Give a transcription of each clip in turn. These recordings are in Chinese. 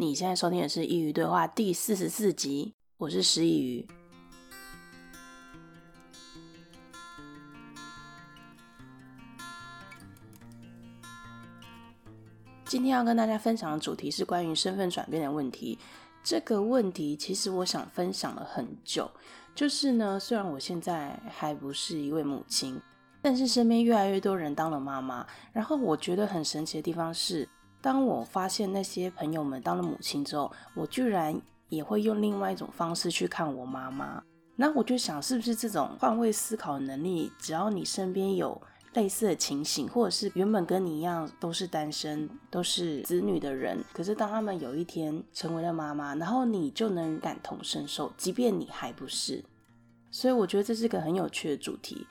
你现在收听的是《佾萮对话》第四十四集，我是师佾萮。今天要跟大家分享的主题是关于身份转变的问题。这个问题其实我想分享了很久，就是呢，虽然我现在还不是一位母亲，但是身边越来越多人当了妈妈。然后我觉得很神奇的地方是，当我发现那些朋友们当了母亲之后，我居然也会用另外一种方式去看我妈妈。那我就想，是不是这种换位思考能力，只要你身边有类似的情形，或者是原本跟你一样都是单身、都是子女的人，可是当他们有一天成为了妈妈，然后你就能感同身受，即便你还不是。所以我觉得这是个很有趣的主题。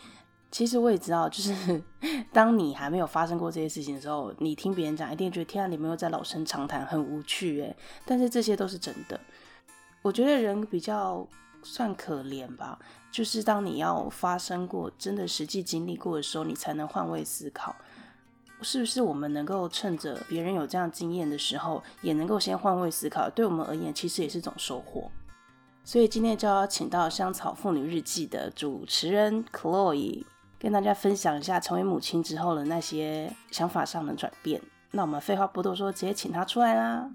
其实我也知道，就是 当你还没有发生过这些事情的时候，你听别人讲，一定觉得天啊，你们又在老生常谈，很无趣诶。但是这些都是真的。我觉得人比较算可怜吧，就是当你要发生过真的实际经历过的时候，你才能换位思考，是不是？我们能够趁着别人有这样经验的时候，也能够先换位思考，对我们而言，其实也是一种收获。所以今天就要请到《香草妇女日记》的主持人 Chloe。跟大家分享一下成为母亲之后的那些想法上的转变。那我们废话不多说，直接请她出来啦。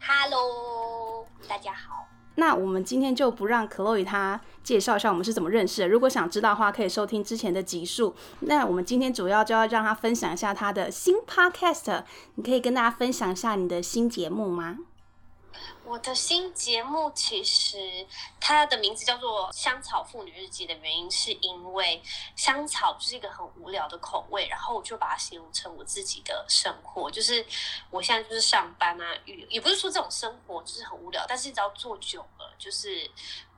Hello，大家好。那我们今天就不让 Chloe 她介绍一下我们是怎么认识的。如果想知道的话，可以收听之前的集数。那我们今天主要就要让她分享一下她的新 Podcast。你可以跟大家分享一下你的新节目吗？我的新节目其实它的名字叫做《香草妇女日记》的原因，是因为香草就是一个很无聊的口味，然后我就把它形容成我自己的生活，就是我现在就是上班啊，也不是说这种生活就是很无聊，但是只要做久了，就是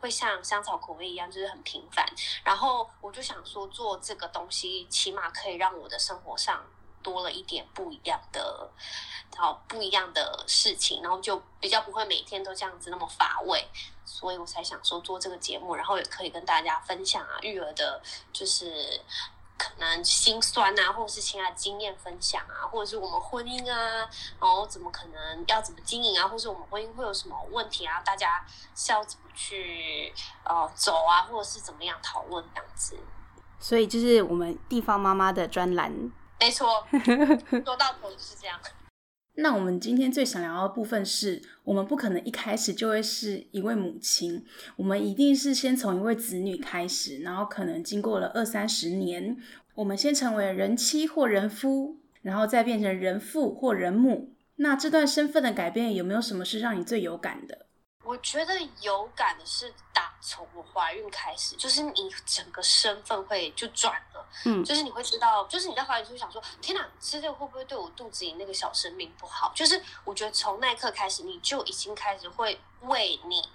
会像香草口味一样，就是很平凡。然后我就想说，做这个东西起码可以让我的生活上。多了一点不一样的，好不一样的事情，然后就比较不会每天都这样子那么乏味，所以我才想说做这个节目，然后也可以跟大家分享啊育儿的，就是可能心酸啊，或者是其他经验分享啊，或者是我们婚姻啊，然后怎么可能要怎么经营啊，或是我们婚姻会有什么问题啊，大家是要怎么去呃走啊，或者是怎么样讨论这样子。所以就是我们地方妈妈的专栏。没错，说到头就是这样。那我们今天最想聊的部分是，我们不可能一开始就会是一位母亲，我们一定是先从一位子女开始，然后可能经过了二三十年，我们先成为人妻或人夫，然后再变成人父或人母。那这段身份的改变，有没有什么是让你最有感的？我觉得有感的是，打从我怀孕开始，就是你整个身份会就转了，嗯，就是你会知道，就是你在怀孕就会想说，天哪，吃这个会不会对我肚子里那个小生命不好？就是我觉得从那一刻开始，你就已经开始会为你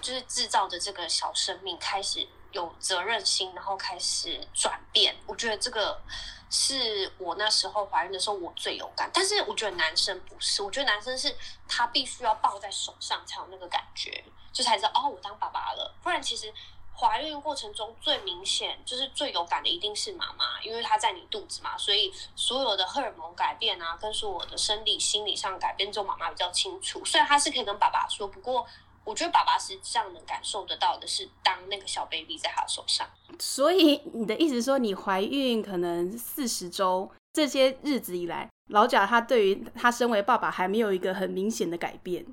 就是制造的这个小生命开始有责任心，然后开始转变。我觉得这个。是我那时候怀孕的时候，我最有感。但是我觉得男生不是，我觉得男生是他必须要抱在手上才有那个感觉，就才知道哦，我当爸爸了。不然其实怀孕过程中最明显就是最有感的一定是妈妈，因为她在你肚子嘛，所以所有的荷尔蒙改变啊，跟所有的生理心理上改变，就妈妈比较清楚。虽然她是可以跟爸爸说，不过。我觉得爸爸实际上能感受得到的是，当那个小 baby 在他手上。所以你的意思说，你怀孕可能四十周这些日子以来，老贾他对于他身为爸爸还没有一个很明显的改变。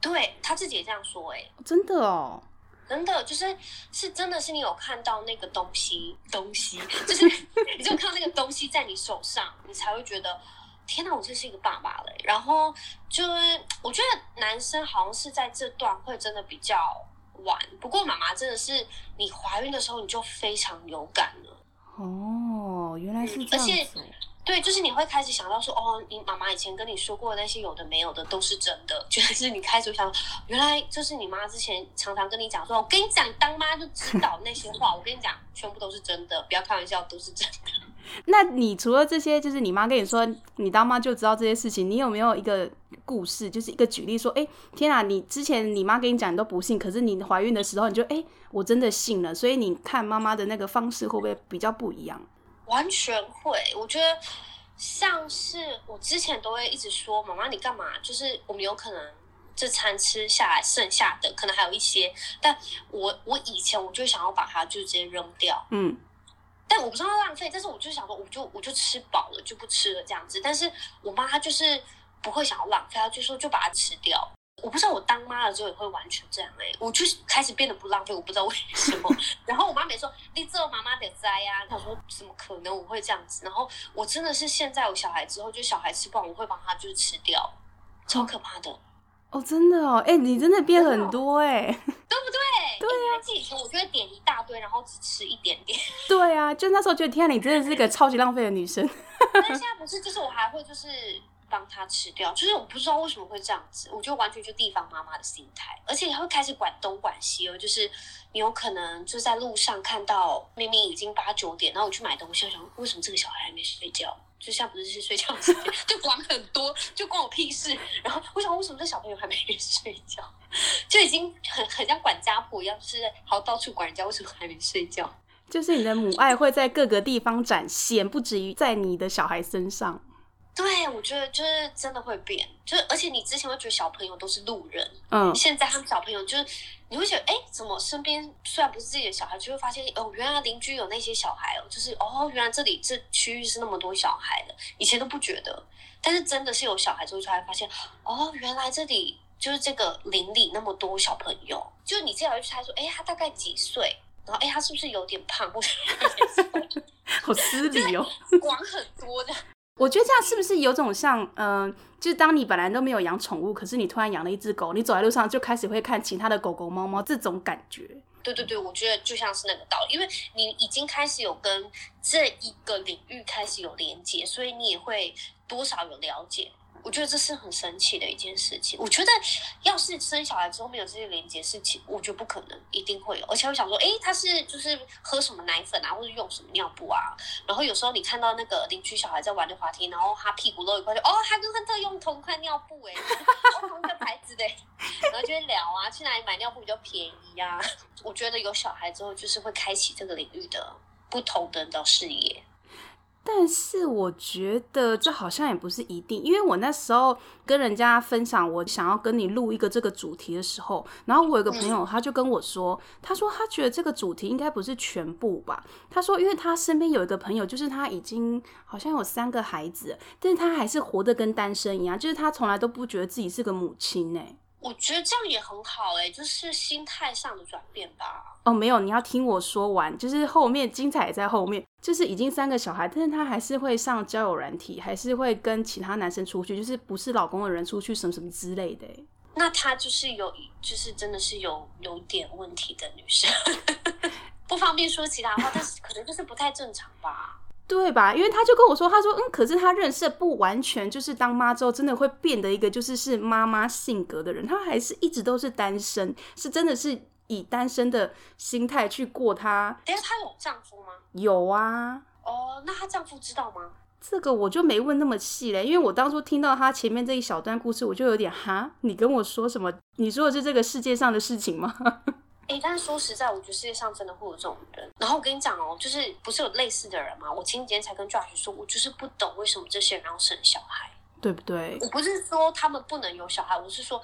对，他自己也这样说，欸，哎，真的哦，真的就是是真的是你有看到那个东西，东西就是 你就看到那个东西在你手上，你才会觉得。天哪，我真是一个爸爸嘞。然后就是，我觉得男生好像是在这段会真的比较晚。不过妈妈真的是，你怀孕的时候你就非常有感了。哦，原来是这样子。而且，对，就是你会开始想到说，哦，你妈妈以前跟你说过的那些有的没有的都是真的。就是你开始想，原来就是你妈之前常常跟你讲说，我跟你讲，当妈就知道那些话。我跟你讲，全部都是真的，不要开玩笑，都是真的。那你除了这些，就是你妈跟你说，你当妈就知道这些事情，你有没有一个故事，就是一个举例说，哎，天啊，你之前你妈跟你讲你都不信，可是你怀孕的时候你就，哎，我真的信了，所以你看妈妈的那个方式会不会比较不一样？完全会，我觉得像是我之前都会一直说，妈妈你干嘛？就是我们有可能这餐吃下来剩下的，可能还有一些，但我我以前我就想要把它就直接扔掉，嗯，但我不知道浪费，但是我就想说，我就我就吃饱了就不吃了这样子，但是我妈她就是不会想要浪费，她就说就把它吃掉。我不知道我当妈了之后也会完全这样哎、欸，我就开始变得不浪费，我不知道为什么。然后我妈每次说你做妈妈得栽呀，她说怎么可能我会这样子？然后我真的是现在有小孩之后，就小孩吃不完，我会把他就是吃掉，超可怕的。哦，真的哦，哎、欸，你真的变很多哎、欸，对不对？对呀、啊，记以前我就会点一大堆，然后只吃一点点。对啊，就那时候觉得天啊，你真的是一个超级浪费的女生。但现在不是，就是我还会就是。帮他吃掉，就是我不知道为什么会这样子，我就完全就地方妈妈的心态，而且还会开始管东管西哦。就是你有可能就在路上看到明明已经八九点，然后我去买东西，我想为什么这个小孩还没睡觉？就像不是是睡觉时间，就管很多，就关我屁事。然后我想为什么这小朋友还没 睡觉？就已经很很像管家婆一样，就是好到处管人家，为什么还没睡觉？就是你的母爱会在各个地方展现，不止于在你的小孩身上。对，我觉得就是真的会变，就是而且你之前会觉得小朋友都是路人，嗯，现在他们小朋友就是你会觉得，哎，怎么身边虽然不是自己的小孩，就会发现哦，原来邻居有那些小孩哦，就是哦，原来这里这区域是那么多小孩的，以前都不觉得，但是真的是有小孩之后才发现，哦，原来这里就是这个邻里那么多小朋友，就你这样去猜说，哎，他大概几岁？然后哎，他是不是有点胖？或者 好失礼哦，管很多的。我觉得这样是不是有种像，嗯、就是当你本来都没有养宠物，可是你突然养了一只狗，你走在路上就开始会看其他的狗狗、猫猫，这种感觉。对对对，我觉得就像是那个道理，因为你已经开始有跟这一个领域开始有连接，所以你也会多少有了解。我觉得这是很神奇的一件事情。我觉得要是生小孩之后没有这些连接事情，我觉得不可能，一定会有。而且我想说，诶，他是就是喝什么奶粉啊，或者用什么尿布啊？然后有时候你看到那个邻居小孩在玩的滑梯，然后他屁股露一块，就哦，他跟亨特用同一块尿布诶，同一个牌子的，然后就会聊啊，去哪里买尿布比较便宜啊？我觉得有小孩之后，就是会开启这个领域的不同的的视野。但是我觉得这好像也不是一定，因为我那时候跟人家分享我想要跟你录一个这个主题的时候，然后我有个朋友他就跟我说，他说他觉得这个主题应该不是全部吧，他说因为他身边有一个朋友，就是他已经好像有三个孩子，但是他还是活得跟单身一样，就是他从来都不觉得自己是个母亲呢。我觉得这样也很好哎，就是心态上的转变吧。哦，没有，你要听我说完，就是后面精彩也在后面。就是已经三个小孩，但是他还是会上交友软体，还是会跟其他男生出去，就是不是老公的人出去什么什么之类的。那他就是有，就是真的是有有点问题的女生，不方便说其他话，但是可能就是不太正常吧。对吧？因为他就跟我说，他说，嗯，可是他认识不完全就是当妈之后真的会变得一个就是是妈妈性格的人，他还是一直都是单身，是真的是以单身的心态去过他。哎，她有丈夫吗？有啊。哦，那她丈夫知道吗？这个我就没问那么细嘞，因为我当初听到他前面这一小段故事，我就有点哈，你跟我说什么？你说的是这个世界上的事情吗？哎、欸，但是说实在，我觉得世界上真的会有这种人。然后我跟你讲哦，就是不是有类似的人吗？我前几天才跟 Josh 说，我就是不懂为什么这些人要生小孩，对不对？我不是说他们不能有小孩，我是说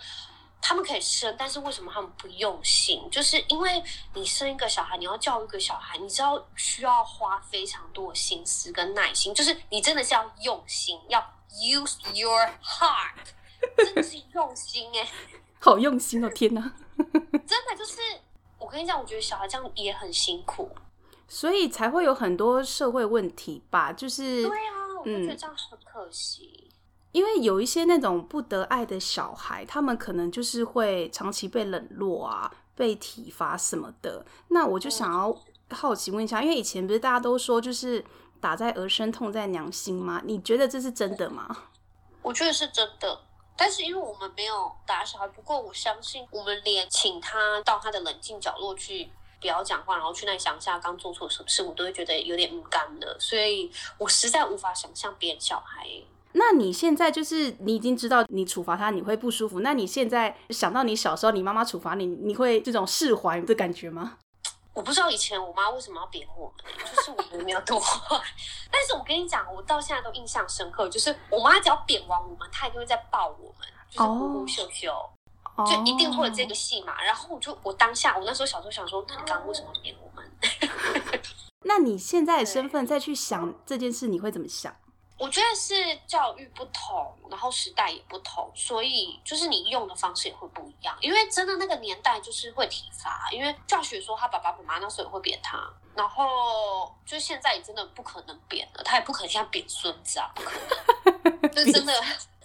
他们可以生，但是为什么他们不用心？就是因为你生一个小孩，你要教育一个小孩，你知道需要花非常多的心思跟耐心，就是你真的是要用心，要 use your heart，真的是用心哎，好用心哦！天哪，真的就是。我跟你讲，我觉得小孩这样也很辛苦，所以才会有很多社会问题吧。就是对啊，我就觉得这样很可惜。嗯，因为有一些那种不得爱的小孩，他们可能就是会长期被冷落啊，被体罚什么的。那我就想要好奇问一下，因为以前不是大家都说，就是打在儿身，痛在娘心吗？你觉得这是真的吗？我觉得是真的。但是因为我们没有打小孩，不过我相信我们连请他到他的冷静角落去，不要讲话，然后去那里想一下刚做错什么事，我都会觉得有点不甘的。所以我实在无法想象别人小孩。那你现在就是你已经知道你处罚他你会不舒服，那你现在想到你小时候你妈妈处罚你，你会这种释怀的感觉吗？我不知道以前我妈为什么要扁我们，就是我们没有多坏。但是我跟你讲，我到现在都印象深刻，就是我妈只要扁完我们，她一定会再抱我们，就是呼呼秀秀。就一定会有这个戏嘛，然后我就我当下我那时候小时候想说，那你刚刚为什么扁我们？那你现在的身份再去想这件事，你会怎么想？我觉得是教育不同，然后时代也不同，所以就是你用的方式也会不一样。因为真的那个年代就是会体罚，因为教学说他爸爸妈妈那时候也会扁他，然后就现在也真的不可能扁了，他也不可能像扁孙子啊，不可能，就真的。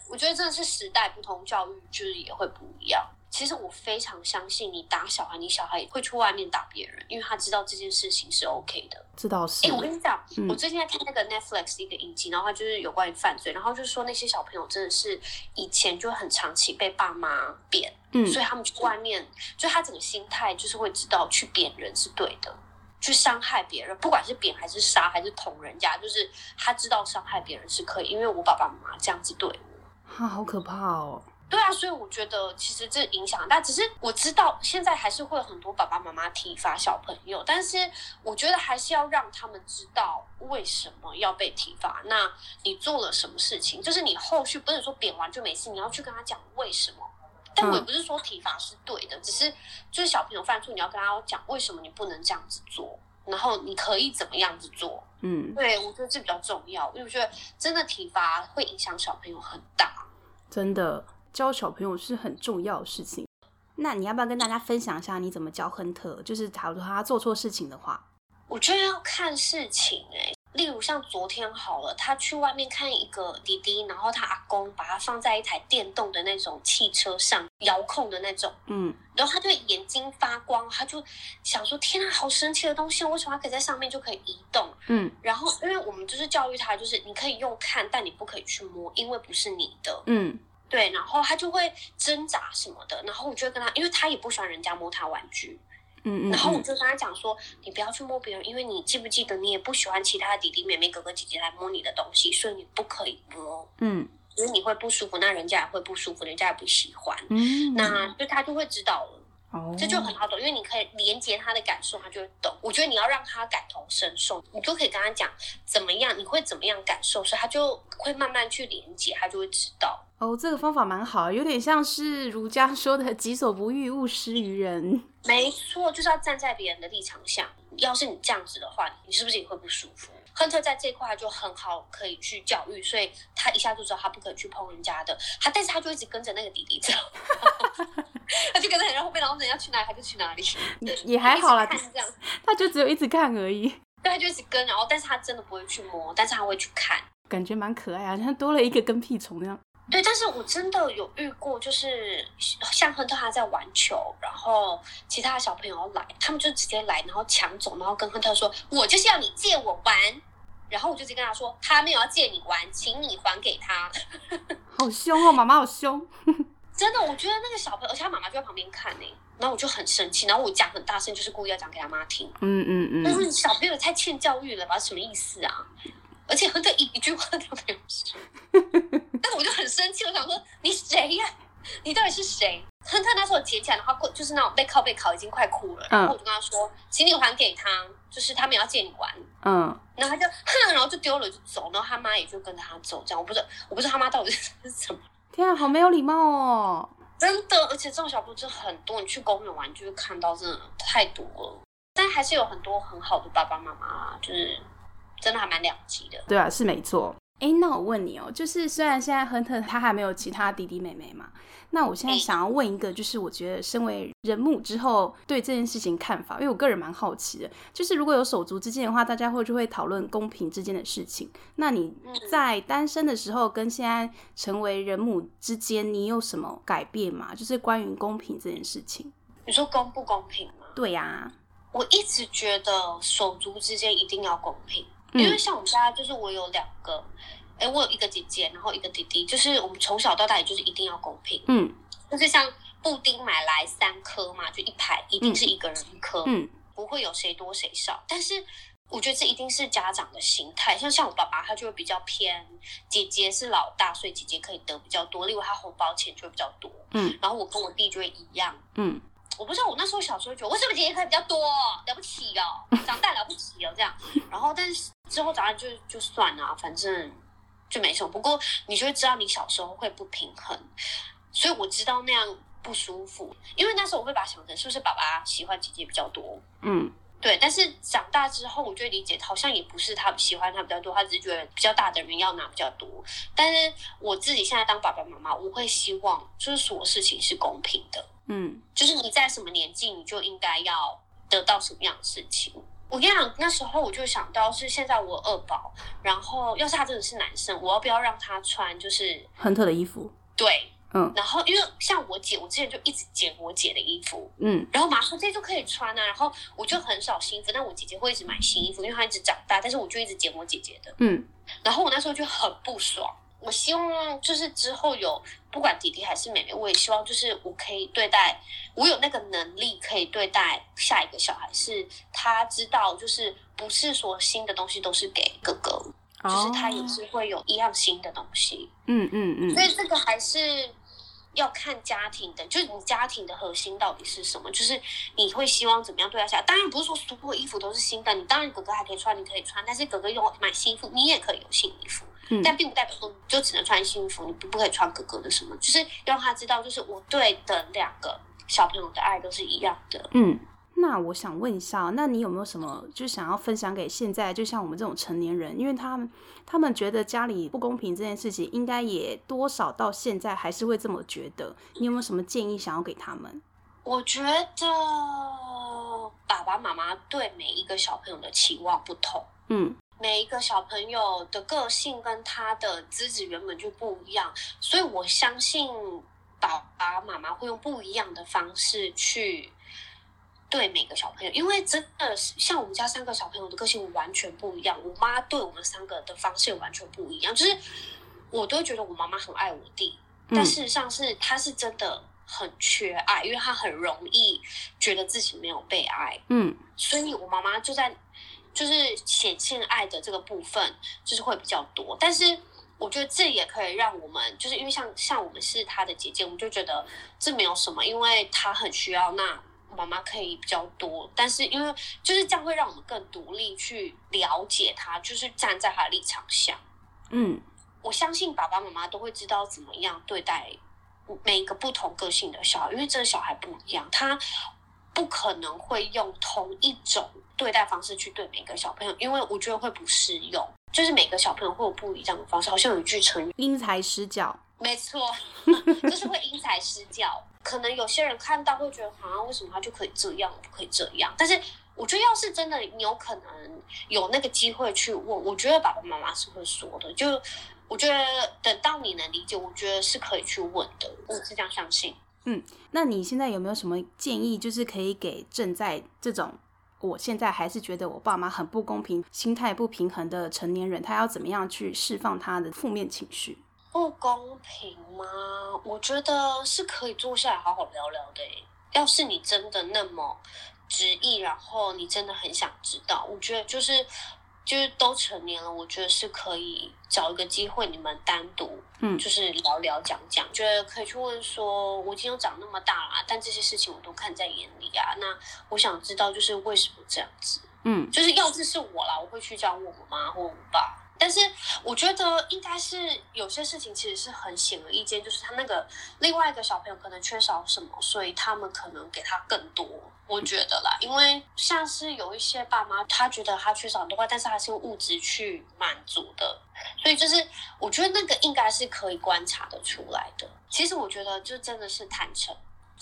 我觉得真的是时代不同，教育就是也会不一样。其实我非常相信，你打小孩，你小孩也会去外面打别人，因为他知道这件事情是 OK 的。知道是。哎，我跟你讲，嗯、我最近在看那个 Netflix 一个影集，然后他就是有关于犯罪，然后就是说那些小朋友真的是以前就很长期被爸妈扁，嗯，所以他们去外面，就他整个心态就是会知道去扁人是对的，去伤害别人，不管是扁还是杀还是捅人家，就是他知道伤害别人是可以，因为我爸爸妈妈这样子对我。啊，好可怕哦！对啊，所以我觉得其实这影响大，只是我知道现在还是会有很多爸爸妈妈体罚小朋友，但是我觉得还是要让他们知道为什么要被体罚。那你做了什么事情？就是你后续不能说扁完就没事，你要去跟他讲为什么。但我也不是说体罚是对的，只是就是小朋友犯错，你要跟他讲为什么你不能这样子做，然后你可以怎么样子做。嗯，对，我觉得这比较重要，因为我觉得真的体罚会影响小朋友很大。真的教小朋友是很重要的事情。那你要不要跟大家分享一下你怎么教亨特？就是假如他做错事情的话，我觉得要看事情哎、欸。例如像昨天好了，他去外面看一个弟弟，然后他阿公把他放在一台电动的那种汽车上，遥控的那种，嗯，然后他就眼睛发光，他就想说：天啊，好神奇的东西，为什么他可以在上面就可以移动？嗯，然后因为我们就是教育他，就是你可以用看，但你不可以去摸，因为不是你的，嗯，对，然后他就会挣扎什么的，然后我就会跟他，因为他也不喜欢人家摸他玩具。嗯嗯，然后我就跟他讲说，你不要去摸别人，因为你记不记得，你也不喜欢其他的弟弟妹妹、哥哥姐姐来摸你的东西，所以你不可以摸。嗯，因为你会不舒服，那人家也会不舒服，人家也不喜欢。嗯，那就他就会知道了。哦，这就很好懂，因为你可以连接他的感受，他就会懂。我觉得你要让他感同身受，你就可以跟他讲怎么样，你会怎么样感受，所以他就会慢慢去连接，他就会知道。哦，这个方法蛮好，有点像是儒家说的“己所不欲，勿施于人”。没错，就是要站在别人的立场下。要是你这样子的话，你是不是也会不舒服？亨特在这块就很好，可以去教育，所以他一下就知道他不可以去碰人家的。他，但是他就一直跟着那个弟弟走，他就跟着，然后被然后人家去哪里他就去哪里。也还好啦，这样，他就只有一直看而已。对，他就一直跟，然后但是他真的不会去摸，但是他会去看，感觉蛮可爱啊，像多了一个跟屁虫那样。对，但是我真的有遇过，就是像亨特他在玩球，然后其他的小朋友来，他们就直接来，然后抢走，然后跟亨特说：“我就是要你借我玩。”然后我就直接跟他说：“他没有要借你玩，请你还给他。”好凶哦，妈妈好凶！真的，我觉得那个小朋友，而且他妈妈就在旁边看呢，然后我就很生气，然后我讲很大声，就是故意要讲给他妈听。嗯嗯嗯。但是小朋友太欠教育了吧？什么意思啊？而且亨特一一句话都没有说，但是我就很生气，我想说你谁呀？你到底是谁？亨特那时候捡起来，的话过就是那种背靠背靠，已经快哭了。然后我就跟他说：“请你还给他，就是他们要借你玩。”嗯，然后他就哼，然后就丢了就走，然后他妈也就跟着他走。这样我不知道，我不知道他妈到底是什么。天啊，好没有礼貌哦！真的，而且这种小朋友真的很多，你去公园玩就会看到，真的太多了。但还是有很多很好的爸爸妈妈，就是。真的还蛮两极的，对啊，是没错。哎，那我问你哦，就是虽然现在亨特他还没有其他弟弟妹妹嘛，那我现在想要问一个，就是我觉得身为人母之后对这件事情看法，因为我个人蛮好奇的，就是如果有手足之间的话，大家会就会讨论公平之间的事情。那你在单身的时候跟现在成为人母之间，你有什么改变吗？就是关于公平这件事情。你说公不公平吗？对呀，我一直觉得手足之间一定要公平。因为像我们家，就是我有两个，哎、欸，我有一个姐姐，然后一个弟弟，就是我们从小到大，也就是一定要公平。嗯，就是像布丁买来三颗嘛，就一排，一定是一个人一颗，嗯，不会有谁多谁少。但是我觉得这一定是家长的心态，像像我爸爸，他就会比较偏姐姐是老大，所以姐姐可以得比较多，例如他红包钱就会比较多。嗯，然后我跟我弟就会一样。嗯。我不知道我那时候小时候觉得，为什么姐姐可以比较多，了不起哦，长大了不起哦这样。然后但是之后长大就就算了，反正就没什么。不过你就会知道你小时候会不平衡，所以我知道那样不舒服，因为那时候我会把它想成是不是爸爸喜欢姐姐比较多，嗯。对，但是长大之后，我就理解，好像也不是他喜欢他比较多，他只是觉得比较大的人要拿比较多。但是我自己现在当爸爸妈妈，我会希望就是所有事情是公平的，嗯，就是你在什么年纪，你就应该要得到什么样的事情。我跟你讲，那时候我就想到是现在我二宝，然后要是他真的是男生，我要不要让他穿就是亨特的衣服？对。嗯，然后因为像我姐，我之前就一直剪我姐的衣服，嗯，然后马上这些就可以穿啊，然后我就很少新衣服，但我姐姐会一直买新衣服，因为她一直长大，但是我就一直剪我姐姐的，嗯，然后我那时候就很不爽，我希望就是之后有不管弟弟还是妹妹，我也希望就是我可以对待，我有那个能力可以对待下一个小孩，是他知道就是不是说新的东西都是给哥哥，哦，就是他也是会有一样新的东西，嗯嗯嗯，所以这个还是。要看家庭的，就是你家庭的核心到底是什么？就是你会希望怎么样对他下？当然不是说所有衣服都是新的，你当然哥哥还可以穿，你可以穿，但是哥哥用买新衣服，你也可以有新衣服，嗯，但并不代表说就只能穿新衣服，你不不可以穿哥哥的什么？就是让他知道，就是我对的两个小朋友的爱都是一样的，嗯。那我想问一下，那你有没有什么就想要分享给现在就像我们这种成年人，因为他们他们觉得家里不公平这件事情，应该也多少到现在还是会这么觉得。你有没有什么建议想要给他们？我觉得爸爸妈妈对每一个小朋友的期望不同，嗯，每一个小朋友的个性跟他的资质原本就不一样，所以我相信爸爸妈妈会用不一样的方式去。对每个小朋友，因为真的像我们家三个小朋友的个性完全不一样。我妈对我们三个的方式也完全不一样，就是我都觉得我妈妈很爱我弟，但事实上是她是真的很缺爱，因为她很容易觉得自己没有被爱。嗯，所以我妈妈就在就是显现爱的这个部分就是会比较多。但是我觉得这也可以让我们，就是因为像像我们是她的姐姐，我们就觉得这没有什么，因为她很需要那。妈妈可以比较多，但是因为就是这样会让我们更独立去了解他，就是站在他的立场下。嗯，我相信爸爸妈妈都会知道怎么样对待每一个不同个性的小孩，因为这个小孩不一样，他不可能会用同一种对待方式去对每个小朋友，因为我觉得会不适用。就是每个小朋友会有不一样的方式，好像有一句成语“因材施教”，没错，就是会因材施教。可能有些人看到会觉得，好像为什么他就可以这样，不可以这样？但是我觉得，要是真的你有可能有那个机会去问，我觉得爸爸妈妈是会说的。就我觉得等到你能理解，我觉得是可以去问的。我是这样相信。嗯，那你现在有没有什么建议，就是可以给正在这种我现在还是觉得我爸妈很不公平、心态不平衡的成年人，他要怎么样去释放他的负面情绪？不公平吗？我觉得是可以坐下来好好聊聊的。要是你真的那么执意，然后你真的很想知道，我觉得就是就是都成年了，我觉得是可以找一个机会，你们单独嗯，就是聊聊讲讲，嗯、觉得可以去问说，我今天长那么大了，但这些事情我都看在眼里啊。那我想知道，就是为什么这样子？嗯，就是要是是我啦，我会去这样问我妈或我爸。但是我觉得应该是有些事情其实是很显而易见，就是他那个另外一个小朋友可能缺少什么，所以他们可能给他更多。我觉得啦，因为像是有一些爸妈，他觉得他缺少很多，但是他是用物质去满足的，所以就是我觉得那个应该是可以观察得出来的。其实我觉得就真的是坦诚、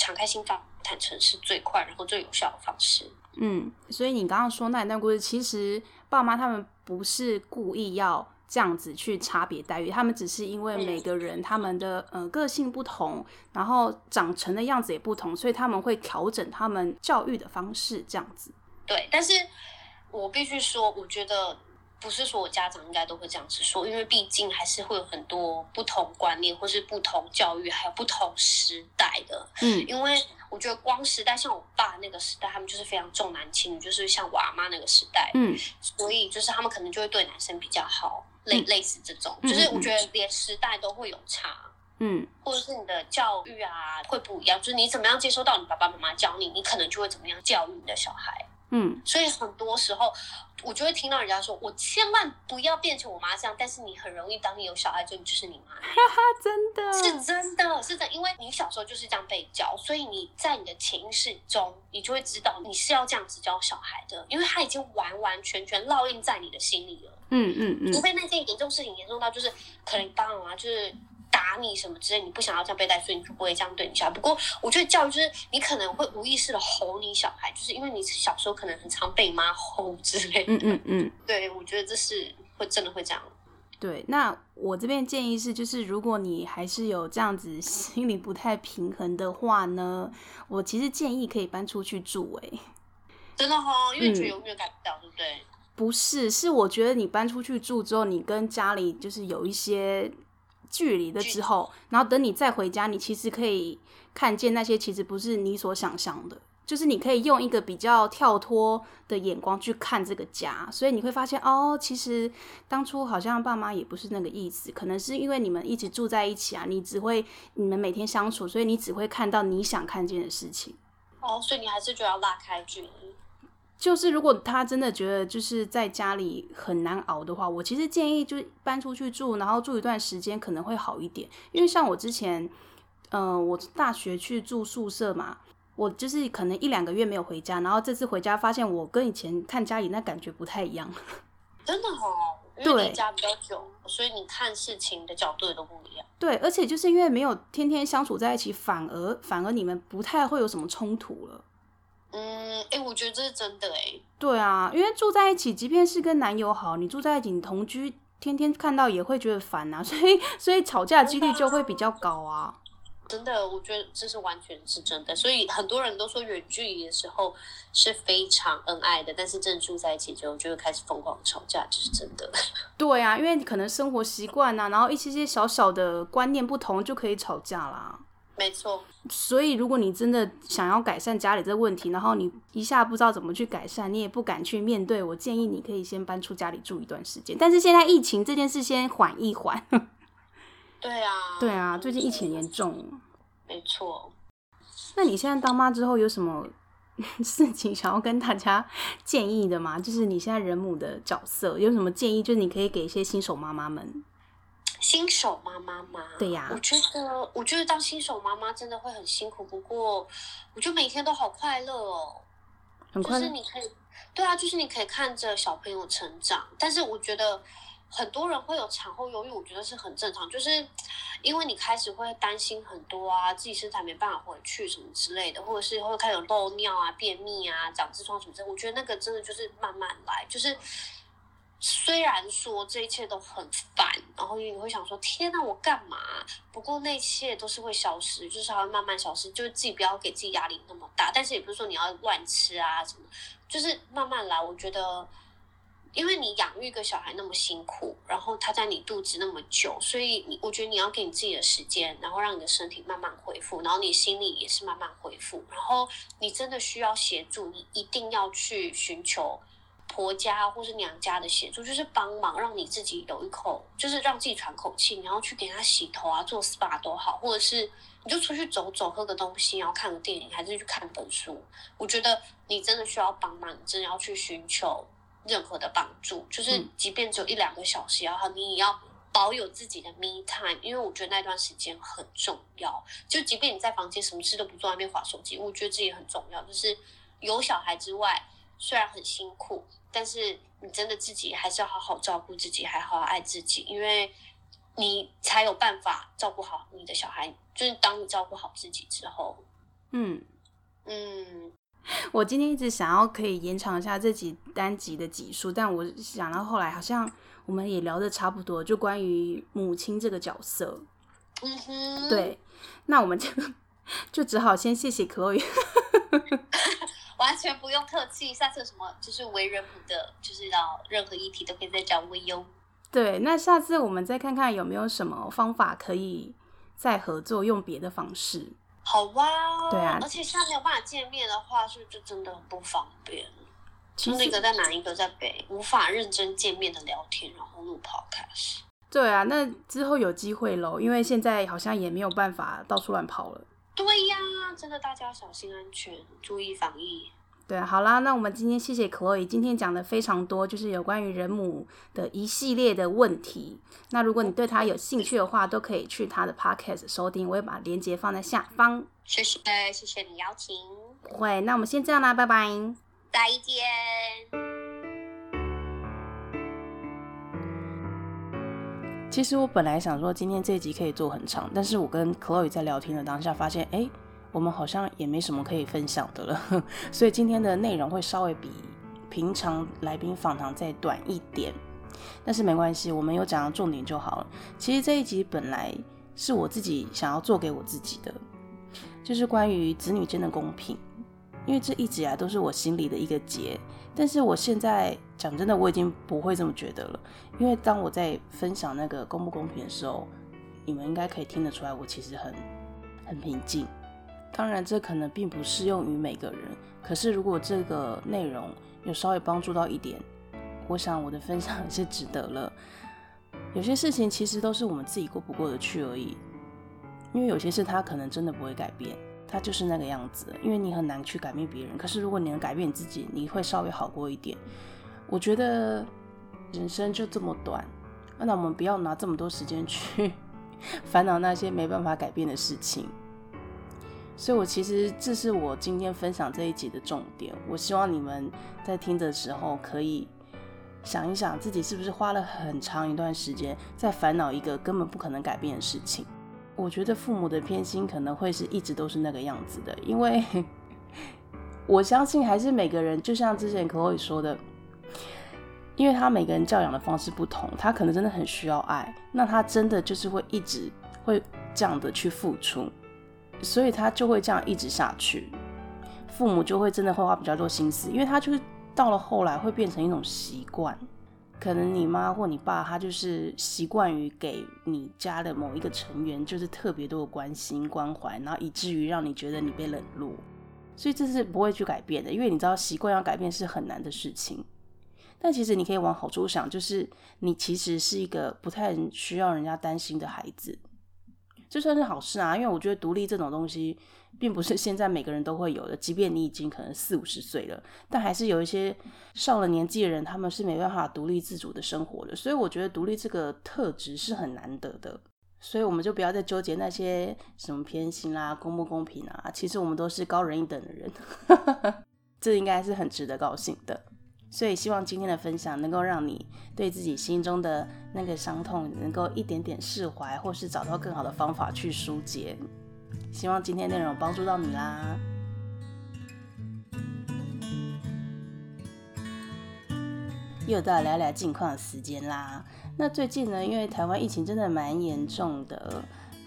敞开心房、坦诚是最快然后最有效的方式。嗯，所以你刚刚说那一段故事，其实爸妈他们。不是故意要这样子去差别待遇，他们只是因为每个人他们的呃个性不同，然后长成的样子也不同，所以他们会调整他们教育的方式这样子。对，但是我必须说，我觉得不是说我家长应该都会这样子说，因为毕竟还是会有很多不同观念，或是不同教育，还有不同时代的。嗯，因为。我觉得光时代像我爸那个时代，他们就是非常重男轻女，就是像我阿妈那个时代，嗯，所以就是他们可能就会对男生比较好，类、嗯、类似这种，就是我觉得连时代都会有差，嗯，或者是你的教育啊会不一样，就是你怎么样接收到你爸爸妈妈教你，你可能就会怎么样教育你的小孩。嗯，所以很多时候我就会听到人家说，我千万不要变成我妈这样，但是你很容易当你有小孩之后，你就是你妈。哈哈，真的是真的，是的，因为你小时候就是这样被教，所以你在你的潜意识中，你就会知道你是要这样子教小孩的，因为他已经完完全全烙印在你的心里了。嗯嗯嗯，除非那件严重事情严重到就是可能爸爸妈妈就是。打你什么之类，你不想要这样被带，所以你就不会这样对你小孩。不过，我觉得教育就是你可能会无意识的吼你小孩，就是因为你小时候可能很常被妈吼之类的。嗯嗯嗯，对，我觉得这是会真的会这样。对，那我这边建议是，就是如果你还是有这样子 心理不太平衡的话呢，我其实建议可以搬出去住。哎，真的哈、哦，因为你觉得永远改不掉，嗯、对不对？不是，是我觉得你搬出去住之后，你跟家里就是有一些。距离的之后，然后等你再回家，你其实可以看见那些其实不是你所想象的，就是你可以用一个比较跳脱的眼光去看这个家，所以你会发现哦，其实当初好像爸妈也不是那个意思，可能是因为你们一直住在一起啊，你只会你们每天相处，所以你只会看到你想看见的事情。哦，所以你还是觉得要拉开距离。就是如果他真的觉得就是在家里很难熬的话，我其实建议就搬出去住，然后住一段时间可能会好一点。因为像我之前，嗯、呃，我大学去住宿舍嘛，我就是可能一两个月没有回家，然后这次回家发现我跟以前看家里那感觉不太一样。真的哦，因为离家比较久，所以你看事情的角度也都不一样。对，而且就是因为没有天天相处在一起，反而反而你们不太会有什么冲突了。嗯，哎、欸，我觉得这是真的哎、欸。对啊，因为住在一起，即便是跟男友好，你住在一起，你同居，天天看到也会觉得烦啊，所以所以吵架几率就会比较高啊。真的，我觉得这是完全是真的。所以很多人都说远距离的时候是非常恩爱的，但是真的住在一起之后就会开始疯狂吵架，这、就是真的。对啊，因为可能生活习惯啊，然后一些些小小的观念不同就可以吵架啦。没错，所以如果你真的想要改善家里这个问题，然后你一下不知道怎么去改善，你也不敢去面对，我建议你可以先搬出家里住一段时间。但是现在疫情这件事先缓一缓。对啊，对啊，最近疫情严重。没错。那你现在当妈之后有什么 事情想要跟大家建议的吗？就是你现在人母的角色有什么建议？就是你可以给一些新手妈妈们。新手妈妈吗？对呀，我觉得，我觉得当新手妈妈真的会很辛苦。不过，我觉得每天都好快乐哦，很快乐。就是你可以，对啊，就是你可以看着小朋友成长。但是，我觉得很多人会有产后忧郁，我觉得是很正常，就是因为你开始会担心很多啊，自己身材没办法回去什么之类的，或者是会开始漏尿啊、便秘啊、长痔疮什么之类的。我觉得那个真的就是慢慢来，就是。虽然说这一切都很烦，然后你会想说：“天哪，我干嘛？”不过那一切都是会消失，就是还会慢慢消失。就是自己不要给自己压力那么大，但是也不是说你要乱吃啊什么，就是慢慢来。我觉得，因为你养育一个小孩那么辛苦，然后他在你肚子那么久，所以你我觉得你要给你自己的时间，然后让你的身体慢慢恢复，然后你心里也是慢慢恢复。然后你真的需要协助，你一定要去寻求。婆家或是娘家的协助，就是帮忙让你自己有一口，就是让自己喘口气，然后去给他洗头啊，做 SPA 都好，或者是你就出去走走，喝个东西，然后看个电影，还是去看本书。我觉得你真的需要帮忙，你真的要去寻求任何的帮助，就是即便只有一两个小时，然后你也要保有自己的 me time，因为我觉得那段时间很重要。就即便你在房间什么事都不做，外面划手机，我觉得这也很重要。就是有小孩之外。虽然很辛苦，但是你真的自己还是要好好照顾自己，还好好爱自己，因为你才有办法照顾好你的小孩。就是当你照顾好自己之后，嗯嗯，我今天一直想要可以延长一下这几单集的集数，但我想到后来好像我们也聊的差不多，就关于母亲这个角色。嗯哼，对，那我们就 就只好先谢谢 Chloe。完全不用客气，下次有什么就是为人母的，就是要任何议题都可以再找我哟。对，那下次我们再看看有没有什么方法可以再合作，用别的方式。好哇，对啊，而且现在没有办法见面的话，是不是就真的很不方便？其实那个在南，一个在北，无法认真见面的聊天，然后录 podcast。对啊，那之后有机会喽，因为现在好像也没有办法到处乱跑了。对呀，真的，大家小心安全，注意防疫。对，好啦，那我们今天谢谢 Chloe，今天讲的非常多，就是有关于人母的一系列的问题。那如果你对他有兴趣的话，都可以去他的 podcast 收听，我会把链接放在下方。谢谢，谢谢你邀请。会，那我们先这样啦，拜拜。再见。其实我本来想说今天这一集可以做很长，但是我跟 Chloe 在聊天的当下发现，哎。我们好像也没什么可以分享的了，所以今天的内容会稍微比平常来宾访谈再短一点，但是没关系，我们有讲到重点就好了。其实这一集本来是我自己想要做给我自己的，就是关于子女间的公平，因为这一直以来都是我心里的一个结。但是我现在讲真的，我已经不会这么觉得了，因为当我在分享那个公不公平的时候，你们应该可以听得出来，我其实很很平静。当然，这可能并不适用于每个人。可是，如果这个内容有稍微帮助到一点，我想我的分享也 是值得了。有些事情其实都是我们自己过不过得去而已。因为有些事它可能真的不会改变，他就是那个样子。因为你很难去改变别人。可是，如果你能改变你自己，你会稍微好过一点。我觉得人生就这么短，那我们不要拿这么多时间去 烦恼那些没办法改变的事情。所以，我其实这是我今天分享这一集的重点。我希望你们在听的时候，可以想一想自己是不是花了很长一段时间在烦恼一个根本不可能改变的事情。我觉得父母的偏心可能会是一直都是那个样子的，因为我相信还是每个人，就像之前 Chloe 说的，因为他每个人教养的方式不同，他可能真的很需要爱，那他真的就是会一直会这样的去付出。所以他就会这样一直下去，父母就会真的会花比较多心思，因为他就是到了后来会变成一种习惯。可能你妈或你爸他就是习惯于给你家的某一个成员就是特别多的关心关怀，然后以至于让你觉得你被冷落。所以这是不会去改变的，因为你知道习惯要改变是很难的事情。但其实你可以往好处想，就是你其实是一个不太需要人家担心的孩子。这算是好事啊，因为我觉得独立这种东西，并不是现在每个人都会有的。即便你已经可能四五十岁了，但还是有一些上了年纪的人，他们是没办法独立自主的生活的。所以我觉得独立这个特质是很难得的。所以我们就不要再纠结那些什么偏心啦、公不公平啊。其实我们都是高人一等的人，这应该是很值得高兴的。所以希望今天的分享能够让你对自己心中的那个伤痛能够一点点释怀，或是找到更好的方法去疏解。希望今天内容帮助到你啦。又到聊聊近况的时间啦。那最近呢，因为台湾疫情真的蛮严重的，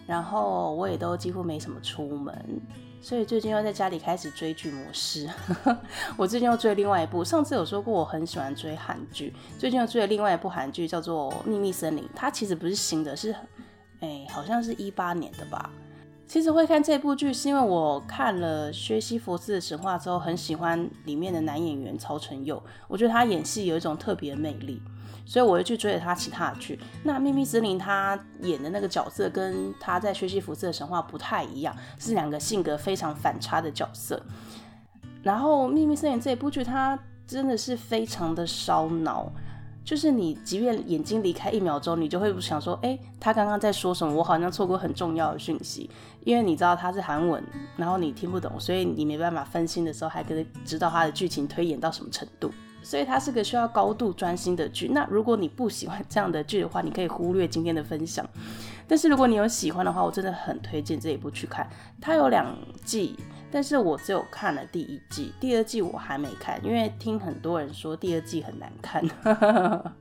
然后我也都几乎没什么出门。所以最近又在家里开始追剧模式。我最近又追另外一部，上次有说过我很喜欢追韩剧，最近又追了另外一部韩剧，叫做《秘密森林》。它其实不是新的，是哎、好像是一八年的吧。其实会看这部剧，是因为我看了《薛西弗斯的神话》之后，很喜欢里面的男演员曹承佑，我觉得他演戏有一种特别的魅力。所以我又去追了他其他的剧。那秘密森林他演的那个角色跟他在薛西弗斯的神话不太一样，是两个性格非常反差的角色。然后秘密森林这部剧，它真的是非常的烧脑，就是你即便眼睛离开一秒钟，你就会想说，哎、他刚刚在说什么？我好像错过很重要的讯息，因为你知道他是韩文，然后你听不懂，所以你没办法分心的时候，还可以知道他的剧情推演到什么程度。所以它是个需要高度专心的剧。那如果你不喜欢这样的剧的话，你可以忽略今天的分享。但是如果你有喜欢的话，我真的很推荐这一部去看。它有两季，但是我只有看了第一季，第二季我还没看，因为听很多人说第二季很难看。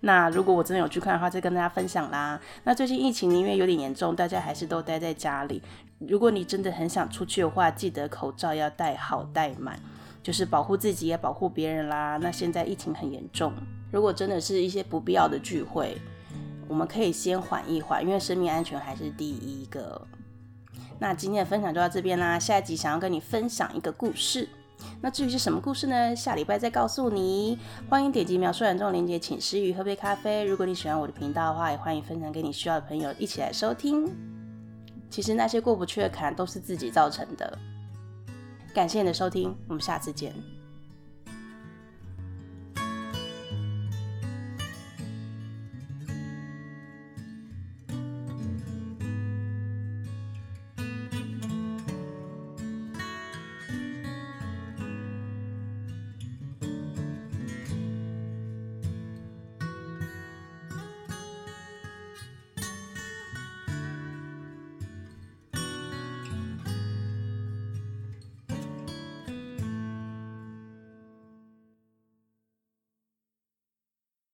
那如果我真的有去看的话，再跟大家分享啦。那最近疫情因为有点严重，大家还是都待在家里。如果你真的很想出去的话，记得口罩要戴好戴满。就是保护自己也保护别人啦。那现在疫情很严重，如果真的是一些不必要的聚会，我们可以先缓一缓，因为生命安全还是第一个。那今天的分享就到这边啦。下一集想要跟你分享一个故事，那至于是什么故事呢？下礼拜再告诉你。欢迎点击描述栏中的链接，请诗雨喝杯咖啡。如果你喜欢我的频道的话，也欢迎分享给你需要的朋友一起来收听。其实那些过不去的坎都是自己造成的。感谢你的收听，我们下次见。